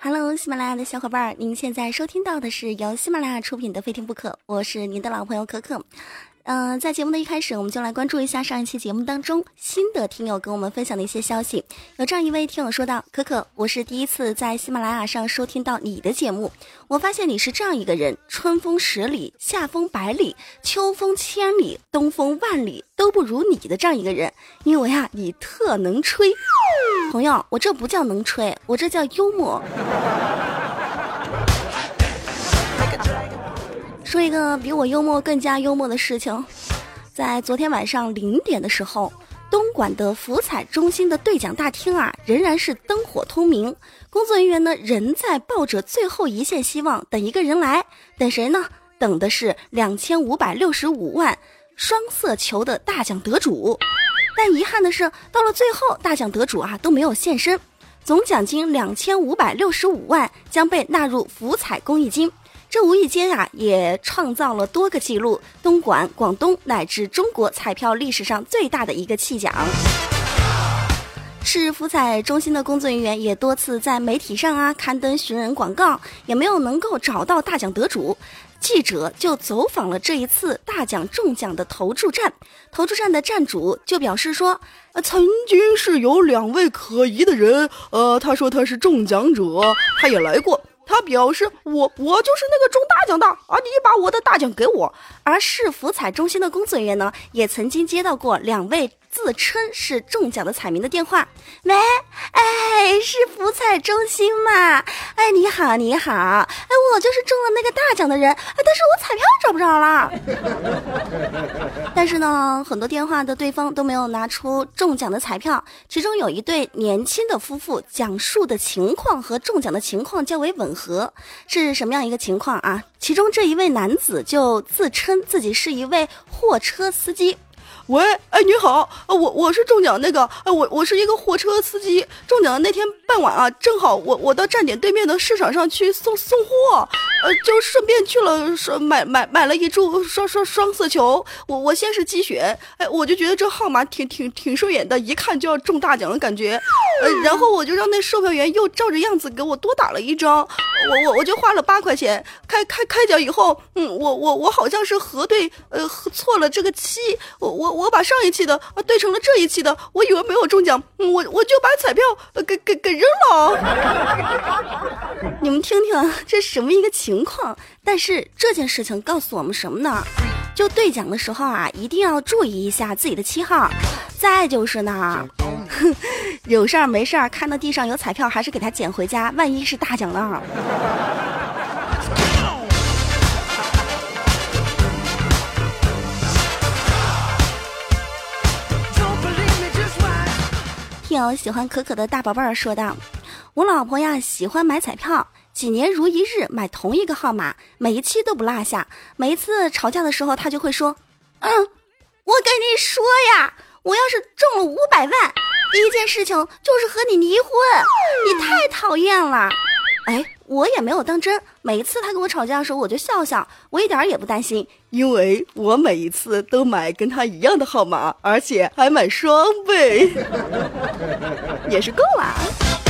Hello，喜马拉雅的小伙伴，您现在收听到的是由喜马拉雅出品的《非听不可》，我是您的老朋友可可。嗯，在节目的一开始，我们就来关注一下上一期节目当中新的听友跟我们分享的一些消息。有这样一位听友说道：“可可，我是第一次在喜马拉雅上收听到你的节目，我发现你是这样一个人：春风十里，夏风百里，秋风千里，东风万里都不如你的这样一个人。因为啊，你特能吹。朋友，我这不叫能吹，我这叫幽默。”说一个比我幽默更加幽默的事情，在昨天晚上零点的时候，东莞的福彩中心的兑奖大厅啊，仍然是灯火通明，工作人员呢仍在抱着最后一线希望等一个人来，等谁呢？等的是两千五百六十五万双色球的大奖得主。但遗憾的是，到了最后，大奖得主啊都没有现身，总奖金两千五百六十五万将被纳入福彩公益金。这无意间啊，也创造了多个记录，东莞、广东乃至中国彩票历史上最大的一个弃奖。市福彩中心的工作人员也多次在媒体上啊刊登寻人广告，也没有能够找到大奖得主。记者就走访了这一次大奖中奖的投注站，投注站的站主就表示说，呃，曾经是有两位可疑的人，呃，他说他是中奖者，他也来过。他表示：“我我就是那个中大奖的啊！你把我的大奖给我。”而市福彩中心的工作人员呢，也曾经接到过两位。自称是中奖的彩民的电话，喂，哎，是福彩中心吗？哎，你好，你好，哎，我就是中了那个大奖的人，哎，但是我彩票找不着了。但是呢，很多电话的对方都没有拿出中奖的彩票，其中有一对年轻的夫妇讲述的情况和中奖的情况较为吻合，是什么样一个情况啊？其中这一位男子就自称自己是一位货车司机。喂，哎，你好，呃，我我是中奖那个，呃，我我是一个货车司机，中奖的那天傍晚啊，正好我我到站点对面的市场上去送送货，呃，就顺便去了说买买买了一注双双双色球，我我先是积雪，哎，我就觉得这号码挺挺挺顺眼的，一看就要中大奖的感觉，呃，然后我就让那售票员又照着样子给我多打了一张，我我我就花了八块钱，开开开奖以后，嗯，我我我好像是核对，呃，错了这个七，我我。我把上一期的啊对成了这一期的，我以为没有中奖，我我就把彩票给给给扔了。你们听听这什么一个情况？但是这件事情告诉我们什么呢？就兑奖的时候啊，一定要注意一下自己的七号。再就是呢，有事儿没事儿看到地上有彩票，还是给他捡回家，万一是大奖呢？听喜欢可可的大宝贝儿说道：“我老婆呀喜欢买彩票，几年如一日买同一个号码，每一期都不落下。每一次吵架的时候，她就会说：‘嗯，我跟你说呀，我要是中了五百万，第一件事情就是和你离婚。你太讨厌了。’哎。”我也没有当真，每一次他跟我吵架的时候，我就笑笑，我一点也不担心，因为我每一次都买跟他一样的号码，而且还买双倍，也是够了。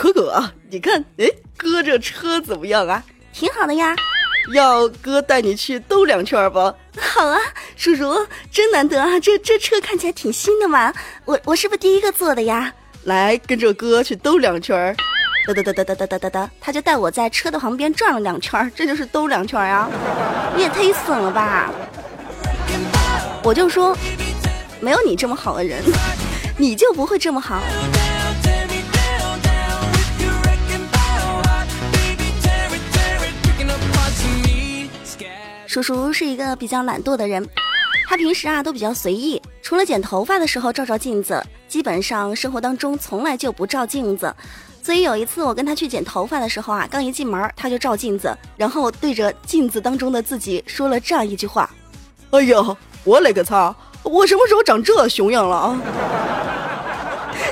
可可，你看，哎，哥这车怎么样啊？挺好的呀，要哥带你去兜两圈不？好啊，叔叔，真难得啊，这这车看起来挺新的嘛。我我是不是第一个坐的呀？来，跟着哥去兜两圈。哒哒哒哒哒哒哒哒哒，他就带我在车的旁边转了两圈，这就是兜两圈啊。你也忒损了吧？我就说，没有你这么好的人，你就不会这么好。叔叔是一个比较懒惰的人，他平时啊都比较随意，除了剪头发的时候照照镜子，基本上生活当中从来就不照镜子。所以有一次我跟他去剪头发的时候啊，刚一进门他就照镜子，然后对着镜子当中的自己说了这样一句话：“哎呀，我勒个擦，我什么时候长这熊样了啊？”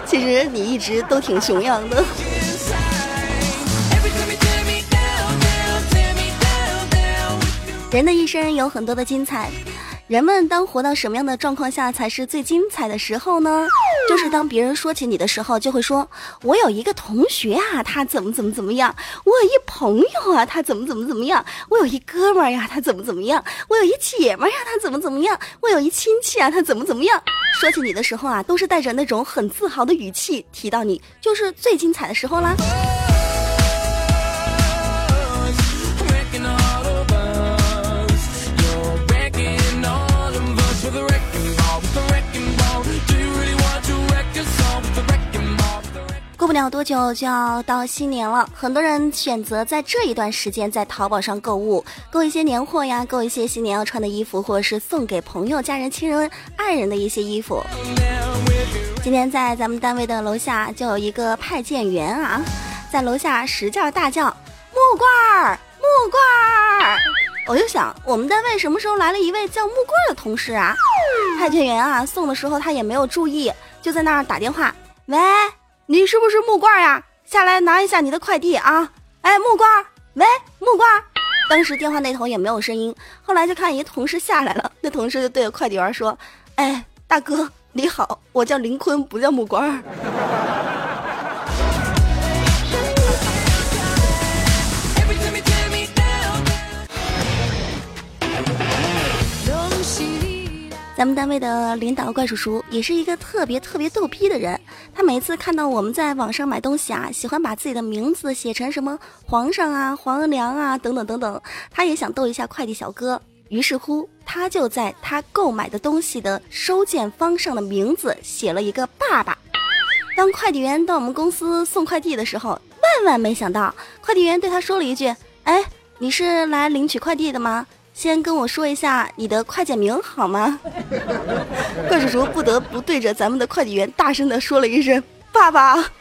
其实你一直都挺熊样的。人的一生有很多的精彩，人们当活到什么样的状况下才是最精彩的时候呢？就是当别人说起你的时候，就会说：“我有一个同学啊，他怎么怎么怎么样；我有一朋友啊，他怎么怎么怎么样；我有一哥们儿呀，他怎么怎么样；我有一姐们儿呀，他怎么怎么样；我有一亲戚啊，他怎么怎么样。”说起你的时候啊，都是带着那种很自豪的语气提到你，就是最精彩的时候啦。多久就要到新年了，很多人选择在这一段时间在淘宝上购物，购一些年货呀，购一些新年要穿的衣服，或者是送给朋友、家人、亲人、爱人的一些衣服。今天在咱们单位的楼下就有一个派件员啊，在楼下使劲大叫：“木棍儿，木棍儿！”我就想，我们单位什么时候来了一位叫木罐的同事啊？派件员啊，送的时候他也没有注意，就在那儿打电话：“喂。”你是不是木罐呀？下来拿一下你的快递啊！哎，木罐，喂，木罐。当时电话那头也没有声音。后来就看一同事下来了，那同事就对着快递员说：“哎，大哥你好，我叫林坤，不叫木罐。”咱们单位的领导怪叔叔也是一个特别特别逗逼的人。他每次看到我们在网上买东西啊，喜欢把自己的名字写成什么皇上啊、皇娘啊等等等等。他也想逗一下快递小哥，于是乎他就在他购买的东西的收件方上的名字写了一个爸爸。当快递员到我们公司送快递的时候，万万没想到，快递员对他说了一句：“哎，你是来领取快递的吗？”先跟我说一下你的快件名好吗？怪叔叔不得不对着咱们的快递员大声的说了一声：“爸爸。”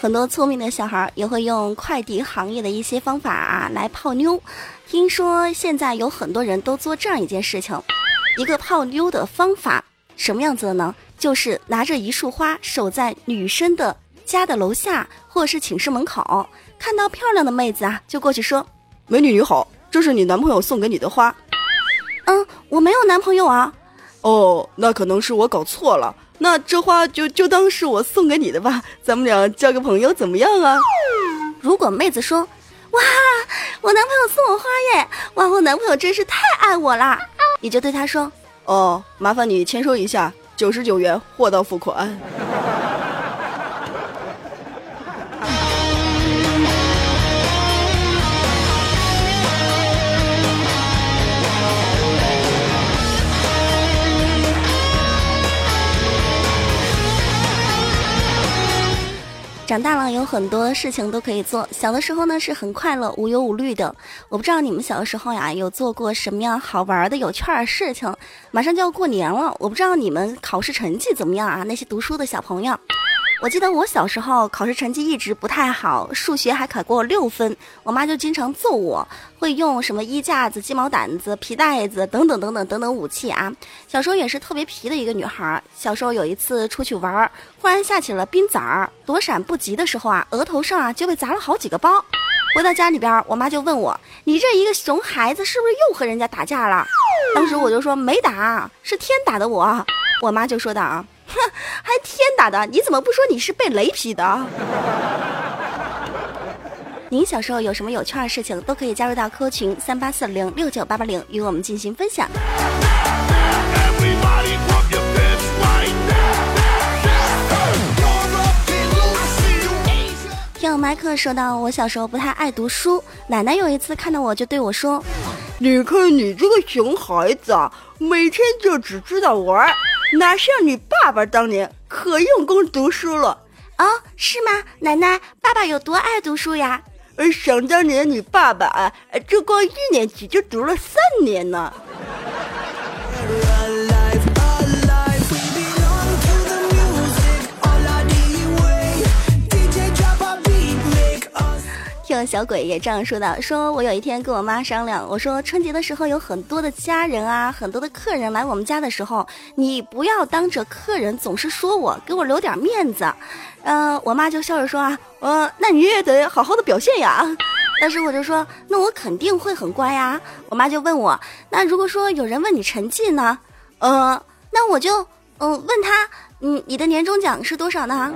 很多聪明的小孩也会用快递行业的一些方法啊来泡妞。听说现在有很多人都做这样一件事情，一个泡妞的方法，什么样子的呢？就是拿着一束花守在女生的家的楼下或者是寝室门口，看到漂亮的妹子啊，就过去说：“美女你好，这是你男朋友送给你的花。”嗯，我没有男朋友啊。哦，那可能是我搞错了。那这花就就当是我送给你的吧，咱们俩交个朋友怎么样啊？如果妹子说，哇，我男朋友送我花耶，哇，我男朋友真是太爱我啦，你就对他说，哦，麻烦你签收一下，九十九元，货到付款。长大了有很多事情都可以做，小的时候呢是很快乐、无忧无虑的。我不知道你们小的时候呀有做过什么样好玩的、有趣的事情。马上就要过年了，我不知道你们考试成绩怎么样啊？那些读书的小朋友。我记得我小时候考试成绩一直不太好，数学还考过六分，我妈就经常揍我，会用什么衣架子、鸡毛掸子、皮带子等等等等等等武器啊。小时候也是特别皮的一个女孩。小时候有一次出去玩，忽然下起了冰枣儿，躲闪不及的时候啊，额头上啊就被砸了好几个包。回到家里边，我妈就问我：“你这一个熊孩子是不是又和人家打架了？”当时我就说：“没打，是天打的我。”我妈就说的啊。哼，还天打的？你怎么不说你是被雷劈的？您小时候有什么有趣的事情，都可以加入到 Q 群三八四零六九八八零，与我们进行分享。听麦克说到，我小时候不太爱读书，奶奶有一次看到我就对我说：“你看你这个熊孩子啊，每天就只知道玩，哪像你爸爸爸当年可用功读书了哦，是吗？奶奶，爸爸有多爱读书呀？呃，想当年你爸爸啊，这光一年级就读了三年呢。听小鬼也这样说的，说我有一天跟我妈商量，我说春节的时候有很多的家人啊，很多的客人来我们家的时候，你不要当着客人总是说我，给我留点面子。嗯，我妈就笑着说啊，呃，那你也得好好的表现呀。但是我就说，那我肯定会很乖呀。我妈就问我，那如果说有人问你成绩呢？呃，那我就嗯问他，嗯，你的年终奖是多少呢？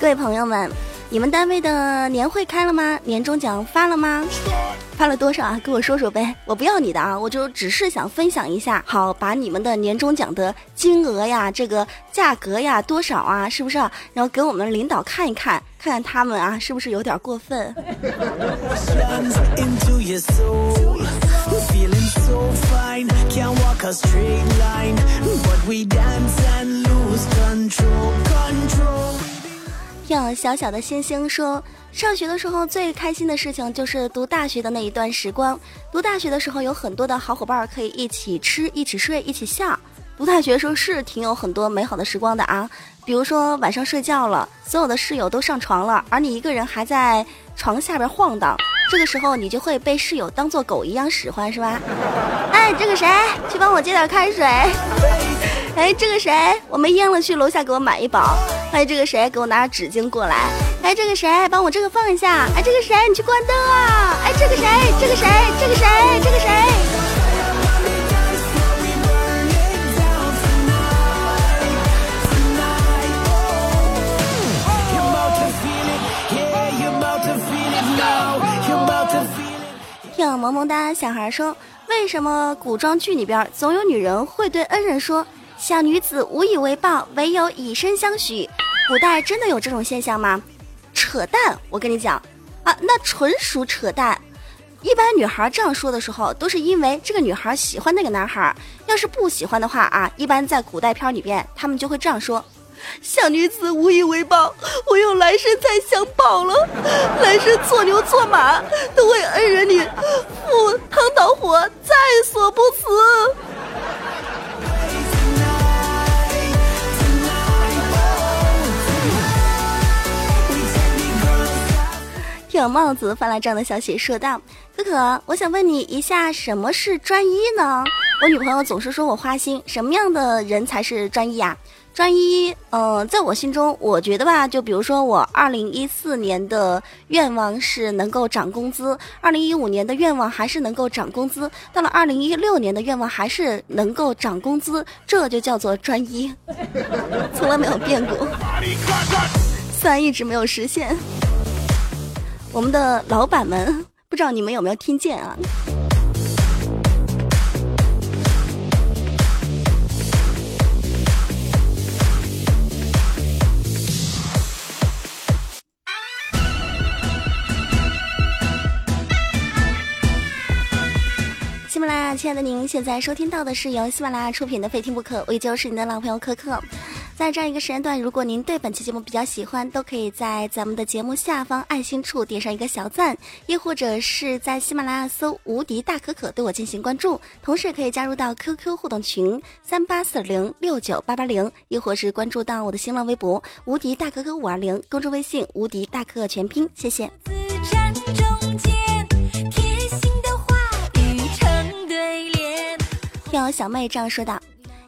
各位朋友们，你们单位的年会开了吗？年终奖发了吗？发了多少啊？跟我说说呗。我不要你的啊，我就只是想分享一下，好把你们的年终奖的金额呀、这个价格呀多少啊，是不是？然后给我们领导看一看，看看他们啊是不是有点过分。听小小的星星说，上学的时候最开心的事情就是读大学的那一段时光。读大学的时候有很多的好伙伴可以一起吃、一起睡、一起笑。读大学的时候是挺有很多美好的时光的啊，比如说晚上睡觉了，所有的室友都上床了，而你一个人还在床下边晃荡，这个时候你就会被室友当做狗一样使唤，是吧？哎，这个谁，去帮我接点开水。哎，这个谁，我没烟了，去楼下给我买一包。哎，这个谁，给我拿纸巾过来。哎，这个谁，帮我这个放一下。哎，这个谁，你去关灯啊。哎，这个谁，这个谁，这个谁，这个谁。听萌萌哒小孩说，为什么古装剧里边总有女人会对恩人说？小女子无以为报，唯有以身相许。古代真的有这种现象吗？扯淡！我跟你讲啊，那纯属扯淡。一般女孩这样说的时候，都是因为这个女孩喜欢那个男孩。要是不喜欢的话啊，一般在古代片里边，他们就会这样说：小女子无以为报，我有来生再相报了。来生做牛做马，都为恩人你赴汤蹈火，在所不辞。听帽子发来这样的消息，说道：“可可，我想问你一下，什么是专一呢？我女朋友总是说我花心，什么样的人才是专一啊？专一，嗯，在我心中，我觉得吧，就比如说我二零一四年的愿望是能够涨工资，二零一五年的愿望还是能够涨工资，到了二零一六年的愿望还是能够涨工资，这就叫做专一，从来没有变过，虽然一直没有实现。”我们的老板们，不知道你们有没有听见啊？喜马拉雅，亲爱的您，现在收听到的是由喜马拉雅出品的《非听不可》，我依旧是你的老朋友可可。在这样一个时间段，如果您对本期节目比较喜欢，都可以在咱们的节目下方爱心处点上一个小赞，亦或者是在喜马拉雅搜“无敌大可可”对我进行关注，同时也可以加入到 QQ 互动群三八四零六九八八零，亦或是关注到我的新浪微博“无敌大可可五二零”，公众微信“无敌大可可全拼”，谢谢。听小妹这样说道。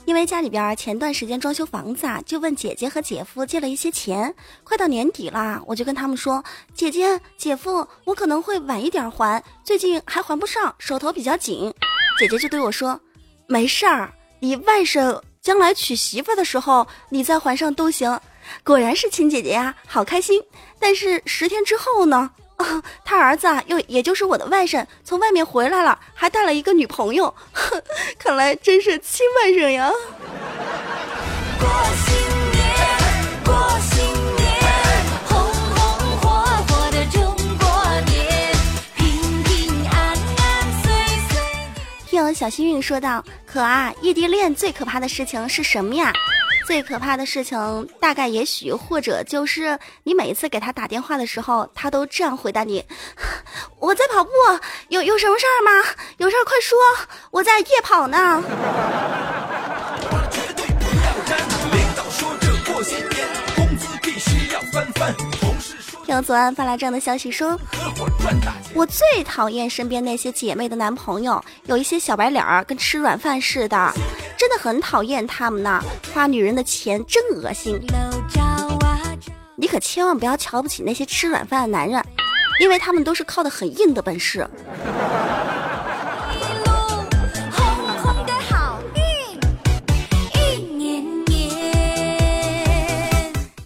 因为家里边前段时间装修房子啊，就问姐姐和姐夫借了一些钱。快到年底了，我就跟他们说：“姐姐、姐夫，我可能会晚一点还，最近还还不上，手头比较紧。”姐姐就对我说：“没事儿，你外甥将来娶媳妇的时候，你再还上都行。”果然是亲姐姐呀，好开心。但是十天之后呢？他儿子啊又也就是我的外甥从外面回来了还带了一个女朋友。哼 看来真是亲外甥呀。过新年过新年红红火火的中国年平平安安岁岁。听完小幸运说道可啊异地恋最可怕的事情是什么呀？最可怕的事情大概也许或者就是你每一次给他打电话的时候，他都这样回答你：我在跑步，有有什么事儿吗？有事儿快说，我在夜跑呢。”听左岸发来这样的消息说：“我最讨厌身边那些姐妹的男朋友，有一些小白脸儿，跟吃软饭似的，真的很讨厌他们呢。花女人的钱真恶心。你可千万不要瞧不起那些吃软饭的男人，因为他们都是靠的很硬的本事。”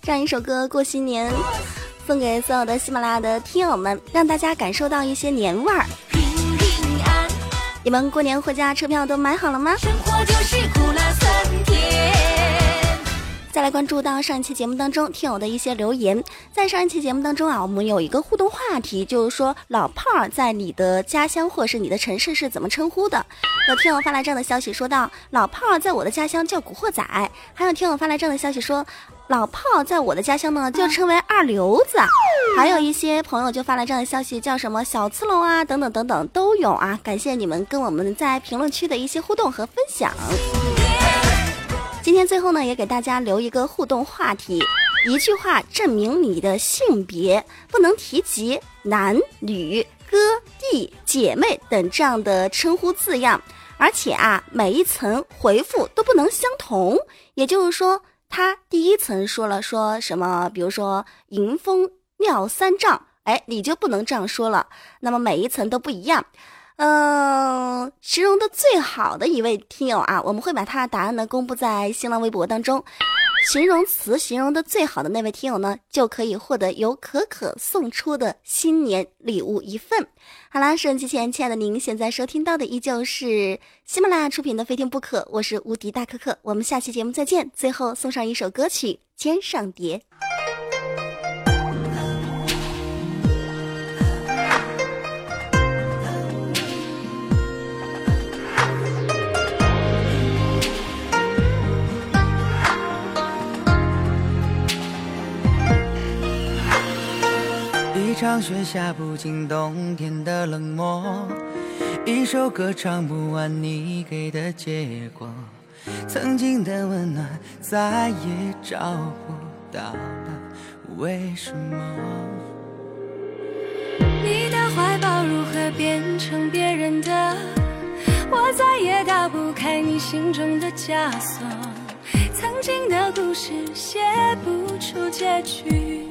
这样一首歌过新年。送给所有的喜马拉雅的听友们，让大家感受到一些年味儿。你们过年回家车票都买好了吗？再来关注到上一期节目当中听友的一些留言，在上一期节目当中啊，我们有一个互动话题，就是说老炮儿在你的家乡或是你的城市是怎么称呼的？有听友发来这样的消息，说到老炮儿在我的家乡叫古惑仔，还有听友发来这样的消息说。老炮在我的家乡呢，就称为二流子，还有一些朋友就发来这样的消息，叫什么小刺龙啊，等等等等都有啊。感谢你们跟我们在评论区的一些互动和分享。今天最后呢，也给大家留一个互动话题，一句话证明你的性别，不能提及男女、哥弟、姐妹等这样的称呼字样，而且啊，每一层回复都不能相同，也就是说。他第一层说了说什么，比如说迎风尿三丈，哎，你就不能这样说了。那么每一层都不一样，嗯，形容的最好的一位听友啊，我们会把他的答案呢公布在新浪微博当中。形容词形容的最好的那位听友呢，就可以获得由可可送出的新年礼物一份。好啦，收音机前亲爱的您，现在收听到的依旧是喜马拉雅出品的《非听不可》，我是无敌大可可，我们下期节目再见。最后送上一首歌曲《天上蝶》。场雪下不尽冬天的冷漠，一首歌唱不完你给的结果，曾经的温暖再也找不到了，为什么？你的怀抱如何变成别人的？我再也打不开你心中的枷锁，曾经的故事写不出结局。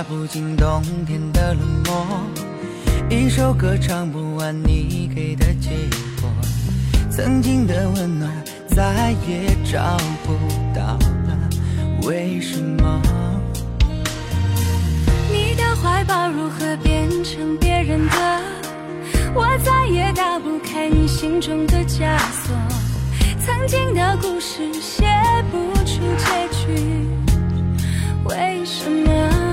下不尽冬天的冷漠，一首歌唱不完你给的结果，曾经的温暖再也找不到了，为什么？你的怀抱如何变成别人的？我再也打不开你心中的枷锁，曾经的故事写不出结局，为什么？